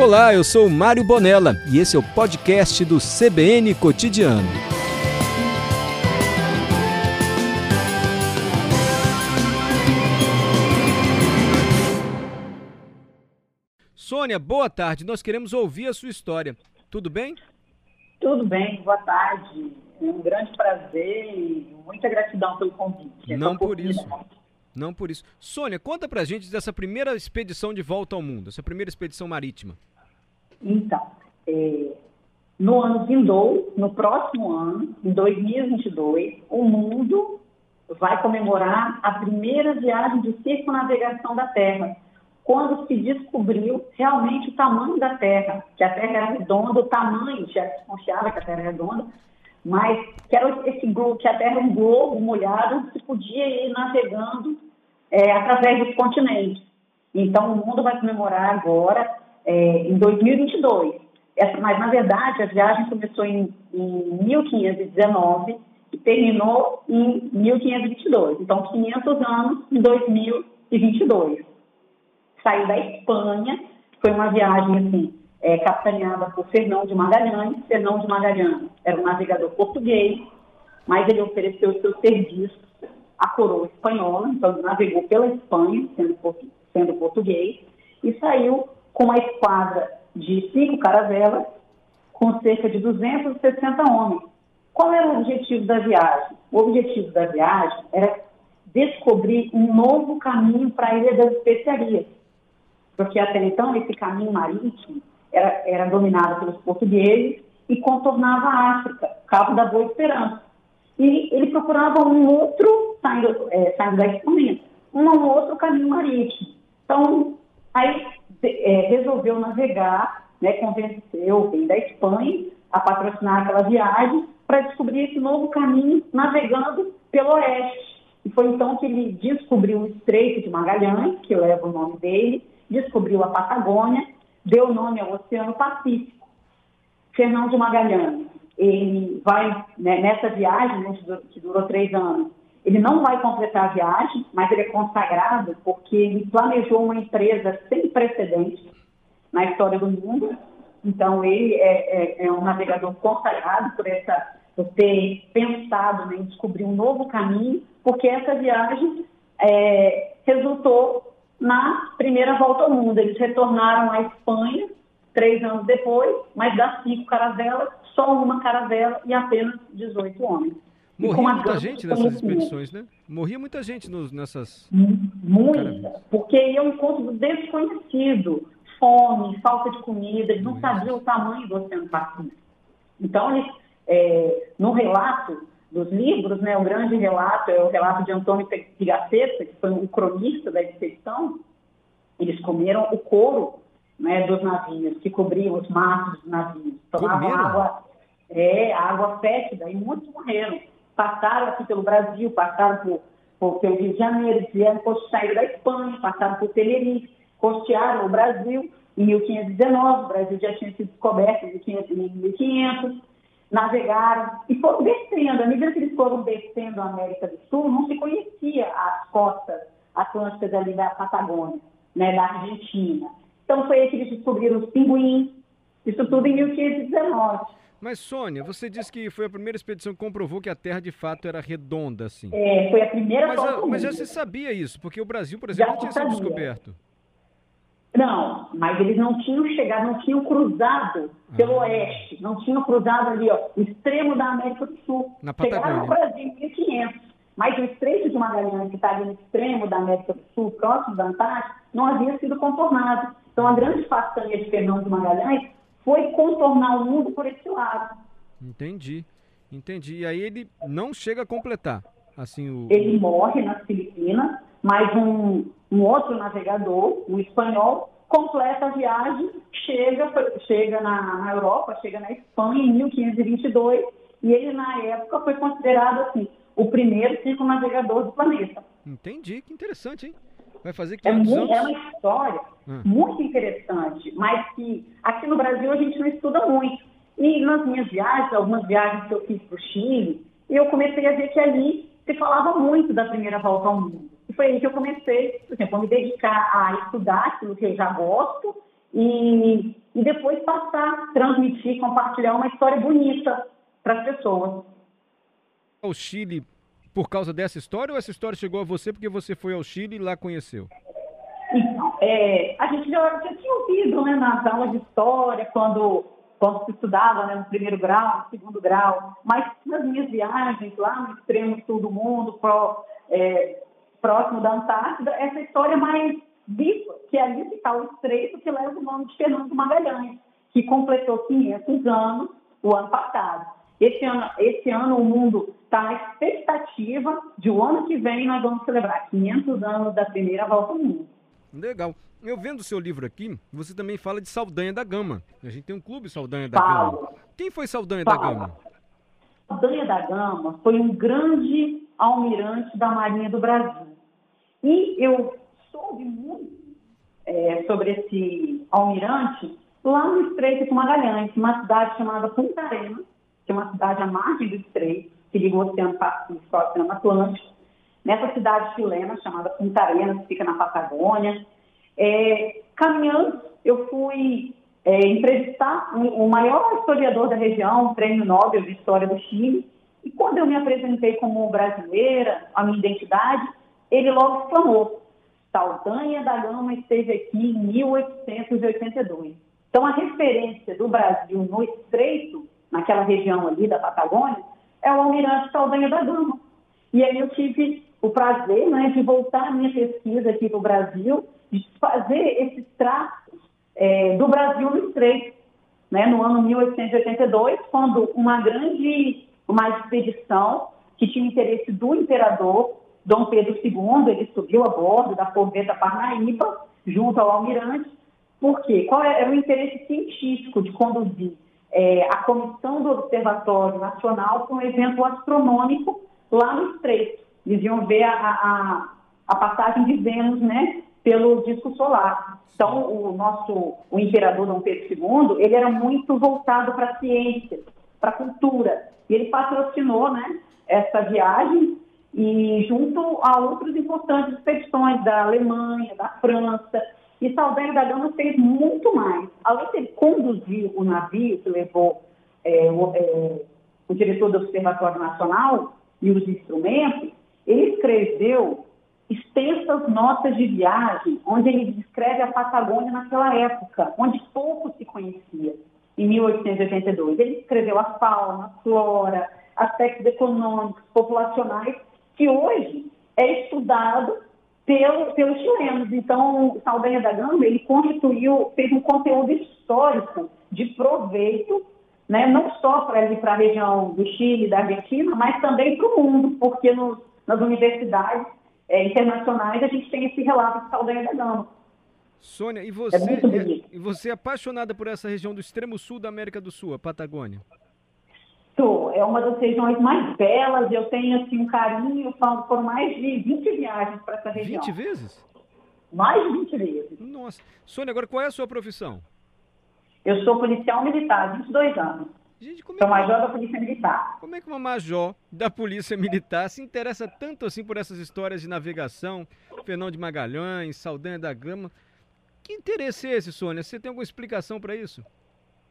Olá, eu sou Mário Bonella e esse é o podcast do CBN Cotidiano. Sônia, boa tarde. Nós queremos ouvir a sua história. Tudo bem? Tudo bem, boa tarde. É um grande prazer e muita gratidão pelo convite. Não por isso. Não por isso. Sônia, conta pra gente dessa primeira expedição de volta ao mundo, essa primeira expedição marítima. Então, é, no ano vindou, no próximo ano, em 2022, o mundo vai comemorar a primeira viagem de circunnavegação da Terra, quando se descobriu realmente o tamanho da Terra, que a Terra era redonda, o tamanho, já se confiava que a Terra era redonda, mas que, era esse globo, que a Terra era um globo molhado, se podia ir navegando é, através dos continentes. Então, o mundo vai comemorar agora é, em 2022. Essa, mas, na verdade, a viagem começou em, em 1519 e terminou em 1522. Então, 500 anos em 2022. Saiu da Espanha, foi uma viagem, assim, é, capitaneada por Fernão de Magalhães. Fernão de Magalhães era um navegador português, mas ele ofereceu seus serviços à coroa espanhola, então navegou pela Espanha, sendo, sendo português, e saiu com uma esquadra de cinco caravelas, com cerca de 260 homens. Qual era o objetivo da viagem? O objetivo da viagem era descobrir um novo caminho para a Ilha das Especiarias, porque até então esse caminho marítimo era, era dominado pelos portugueses e contornava a África, Cabo da Boa Esperança. E ele procurava um outro, saindo, é, saindo da Espanha, um outro caminho marítimo. Então, é, resolveu navegar, né, convenceu o da Espanha a patrocinar aquela viagem para descobrir esse novo caminho navegando pelo oeste. E foi então que ele descobriu o Estreito de Magalhães, que leva o nome dele, descobriu a Patagônia, deu nome ao Oceano Pacífico. Fernão de Magalhães, ele vai, né, nessa viagem, né, que durou três anos, ele não vai completar a viagem, mas ele é consagrado porque ele planejou uma empresa sem precedentes na história do mundo. Então, ele é, é, é um navegador consagrado por, essa, por ter pensado né, em descobrir um novo caminho, porque essa viagem é, resultou na primeira volta ao mundo. Eles retornaram à Espanha três anos depois, mas das cinco caravelas, só uma caravela e apenas 18 homens. Morria muita gente nessas expedições, né? Morria muita gente nos, nessas. Muita, porque iam ao encontro do desconhecido. Fome, falta de comida, eles não sabiam o tamanho do Oceano Pacífico. Então, eles, é, no relato dos livros, né, o grande relato é o relato de Antônio Pigafetta, que foi o cronista da expedição, eles comeram o couro né, dos navios, que cobriam os mastros dos navios. Tomavam comeram? água, é, água fétida e muitos morreram passaram aqui pelo Brasil, passaram por, por, pelo Rio de Janeiro, vieram, saíram da Espanha, passaram por Tenerife, costearam o Brasil. Em 1519, o Brasil já tinha sido descoberto em 1500, navegaram e foram descendo. À medida que eles foram descendo a América do Sul, não se conhecia as costas atlânticas ali da Patagônia, né, da Argentina. Então foi aí que eles descobriram os pinguins, isso tudo em 1519. Mas, Sônia, você disse que foi a primeira expedição que comprovou que a Terra de fato era redonda, assim. É, foi a primeira Mas, a, mas já se sabia isso, porque o Brasil, por exemplo, já não tinha sido descoberto. Não, mas eles não tinham chegado, não tinham cruzado pelo ah. oeste, não tinham cruzado ali, ó, o extremo da América do Sul. Na Patagônia. Chegaram no Brasil em 1500. Mas o Estreito de Magalhães, que está ali no extremo da América do Sul, próximo da Antártica, não havia sido contornado. Então, a grande façanha de Fernão de Magalhães foi contornar o mundo por esse lado. Entendi, entendi. E aí ele não chega a completar, assim o... Ele morre nas Filipinas, mas um, um outro navegador, um espanhol, completa a viagem, chega, chega na, na Europa, chega na Espanha em 1522, e ele na época foi considerado assim o primeiro circunnavegador do planeta. Entendi, que interessante, hein? Vai fazer é, muito, é uma história hum. muito interessante, mas que aqui no Brasil a gente não estuda muito. E nas minhas viagens, algumas viagens que eu fiz para o Chile, eu comecei a ver que ali se falava muito da primeira volta ao mundo. E foi aí que eu comecei, por exemplo, a me dedicar a estudar aquilo que eu já gosto e, e depois passar, transmitir, compartilhar uma história bonita para as pessoas. O Chile por causa dessa história ou essa história chegou a você porque você foi ao Chile e lá conheceu? Então, é, a gente já, já, tinha ouvido né, nas aulas de história, quando, quando se estudava né, no primeiro grau, no segundo grau, mas nas minhas viagens lá no extremo sul do mundo, é, próximo da Antártida, essa história mais viva, que é ali está o estreito que leva o nome de Fernando Magalhães, que completou 500 anos o ano passado. Esse ano, esse ano o mundo está na expectativa de o ano que vem nós vamos celebrar 500 anos da primeira volta ao mundo. Legal. Eu vendo o seu livro aqui, você também fala de Saldanha da Gama. A gente tem um clube Saldanha da Fala. Gama. Quem foi Saldanha Fala. da Gama? Saldanha da Gama foi um grande almirante da Marinha do Brasil. E eu soube muito é, sobre esse almirante lá no Estreito de Magalhães, uma cidade chamada Punta Arenas, que é uma cidade à margem do Estreito, que liga o Oceano Pacífico ao Oceano Atlântico nessa cidade chilena chamada Punta Arenas, que fica na Patagônia. É, caminhando, eu fui é, entrevistar o maior historiador da região, Prêmio Nobel de História do Chile, e quando eu me apresentei como brasileira, a minha identidade, ele logo exclamou, Saldanha da Gama esteve aqui em 1882. Então, a referência do Brasil no estreito, naquela região ali da Patagônia, é o almirante Saldanha da Gama. E aí eu tive o prazer né, de voltar a minha pesquisa aqui para o Brasil, de fazer esses traços é, do Brasil no Estreito, né, no ano 1882, quando uma grande uma expedição que tinha interesse do imperador Dom Pedro II, ele subiu a bordo da corveta Parnaíba, junto ao almirante, por quê? Qual era o interesse científico de conduzir é, a comissão do Observatório Nacional para um evento astronômico lá no Estreito? Eles iam ver a, a, a passagem de Vênus, né, pelo disco solar. Então, o nosso, o imperador Dom Pedro II, ele era muito voltado para a ciência, para a cultura. E ele patrocinou, né, essa viagem e junto a outras importantes expedições da Alemanha, da França. E Saldanha da Gama fez muito mais. Além de conduzir o navio que levou é, o, é, o diretor do Observatório Nacional e os instrumentos, ele escreveu extensas notas de viagem, onde ele descreve a Patagônia naquela época, onde pouco se conhecia, em 1882. Ele escreveu a fauna, a flora, aspectos econômicos, populacionais, que hoje é estudado pelo, pelos chilenos. Então, Saldanha da Gama, ele constituiu, fez um conteúdo histórico de proveito né, não só para a região do Chile, da Argentina, mas também para o mundo, porque nos nas universidades é, internacionais, a gente tem esse relato de Saldanha da Gama. Sônia, e você, é, e você é apaixonada por essa região do extremo sul da América do Sul, a Patagônia? É uma das regiões mais belas, eu tenho assim um carinho, eu falo por mais de 20 viagens para essa região. 20 vezes? Mais de 20 vezes. Nossa. Sônia, agora qual é a sua profissão? Eu sou policial militar, 22 anos. Gente, como é Sou que... major da Polícia Militar. Como é que uma major da Polícia Militar se interessa tanto assim por essas histórias de navegação, Fernão de Magalhães, Saldanha da Gama? Que interesse é esse, Sônia? Você tem alguma explicação para isso?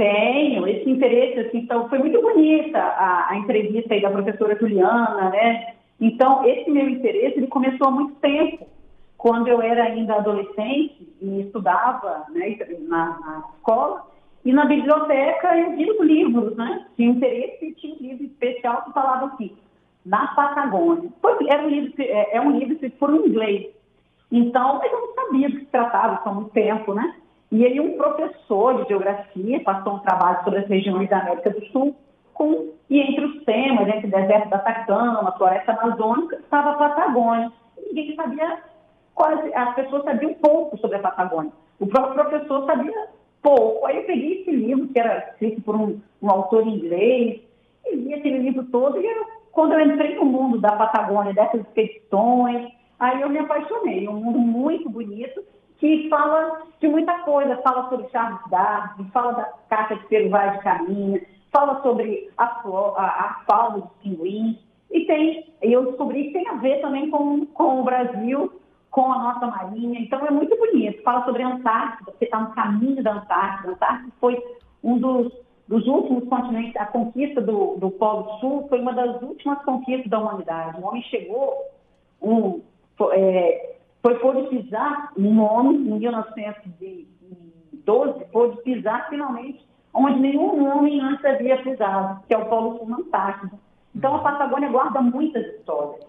Tenho, esse interesse, assim, então, foi muito bonita a, a entrevista aí da professora Juliana, né? Então, esse meu interesse, ele começou há muito tempo. Quando eu era ainda adolescente e estudava né, na, na escola, e na biblioteca eu vi os livros, né? Tinha interesse e tinha um livro especial que falava assim, na Patagônia. Era um livro, é, é um livro por um inglês. Então, eu não sabia do que se tratava há muito tempo, né? E aí um professor de geografia passou um trabalho sobre as regiões da América do Sul, com, e entre os temas, entre o deserto da Atacama, a floresta amazônica, estava a Patagônia. Ninguém sabia, quase, as pessoas sabiam pouco sobre a Patagônia. O próprio professor sabia pouco. Aí eu peguei esse livro, que era escrito por um, um autor inglês, e li aquele livro todo, e quando eu entrei no mundo da Patagônia, dessas expedições, aí eu me apaixonei. Um mundo muito bonito, que fala de muita coisa, fala sobre Charles Darwin, fala da caixa de pelo vai de caminha, fala sobre a, a, a fauna dos pinguins, e tem, eu descobri que tem a ver também com, com o Brasil, com a nossa marinha. Então é muito bonito. Fala sobre a Antártida, você está no caminho da Antártida. A Antártida foi um dos, dos últimos continentes, a conquista do, do Polo Sul foi uma das últimas conquistas da humanidade. O homem chegou, um, é, foi pisar um homem, em 1912, pôde pisar finalmente onde nenhum homem antes havia pisado, que é o Polo Sul na Antártida. Então a Patagônia guarda muitas histórias.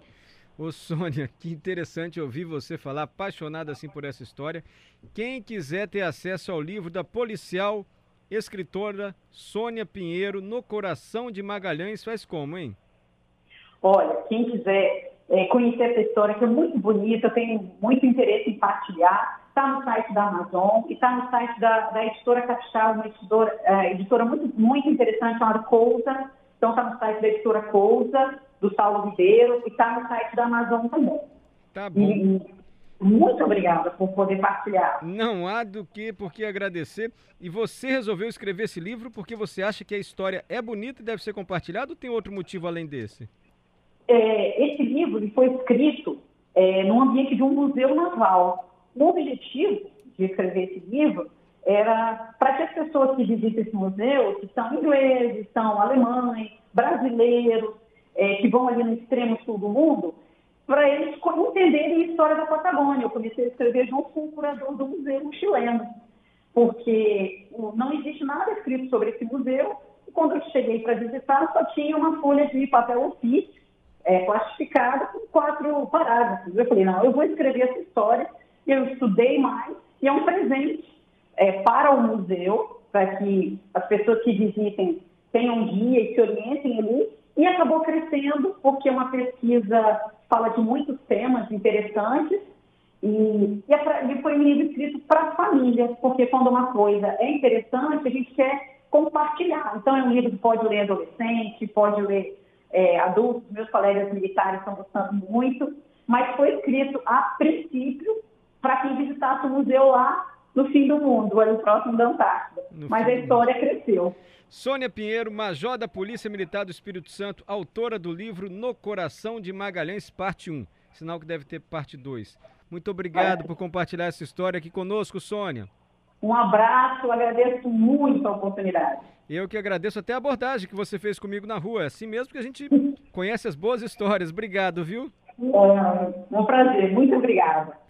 Ô Sônia, que interessante ouvir você falar, apaixonada assim por essa história. Quem quiser ter acesso ao livro da policial escritora Sônia Pinheiro, No Coração de Magalhães, faz como, hein? Olha, quem quiser é, conhecer essa história, que é muito bonita, eu tenho muito interesse em partilhar, está no site da Amazon e está no site da, da editora Capixaba, uma editora, é, editora muito, muito interessante chamada Cousa. Então está no site da editora Cousa do Saulo Ribeiro, e está no site da Amazon também. Tá bom. E, muito obrigada por poder partilhar. Não há do que por que agradecer. E você resolveu escrever esse livro porque você acha que a história é bonita e deve ser compartilhada ou tem outro motivo além desse? É, esse livro foi escrito é, no ambiente de um museu naval. O objetivo de escrever esse livro era para que as pessoas que visitam esse museu, que são ingleses, são alemães, brasileiros, é, que vão ali no extremo sul do mundo, para eles entenderem a história da Patagônia. Eu comecei a escrever junto com o curador do museu chileno, porque não existe nada escrito sobre esse museu. E quando eu cheguei para visitar, só tinha uma folha de papel ofício, é, plastificada, com quatro parágrafos. Eu falei, não, eu vou escrever essa história. Eu estudei mais, e é um presente é, para o museu, para que as pessoas que visitem tenham um guia e se orientem ali e acabou crescendo porque uma pesquisa fala de muitos temas interessantes e, e, é pra, e foi um livro escrito para a família, porque quando uma coisa é interessante, a gente quer compartilhar. Então é um livro que pode ler adolescente, pode ler é, adultos, meus colegas militares estão gostando muito, mas foi escrito a princípio para quem visitasse o museu lá no fim do mundo, ali próximo da Antártida. No mas a história cresceu. Sônia Pinheiro, major da Polícia Militar do Espírito Santo, autora do livro No Coração de Magalhães, parte 1. Sinal que deve ter parte 2. Muito obrigado é. por compartilhar essa história aqui conosco, Sônia. Um abraço, agradeço muito a oportunidade. Eu que agradeço até a abordagem que você fez comigo na rua. É assim mesmo que a gente conhece as boas histórias. Obrigado, viu? É, um prazer. Muito obrigada.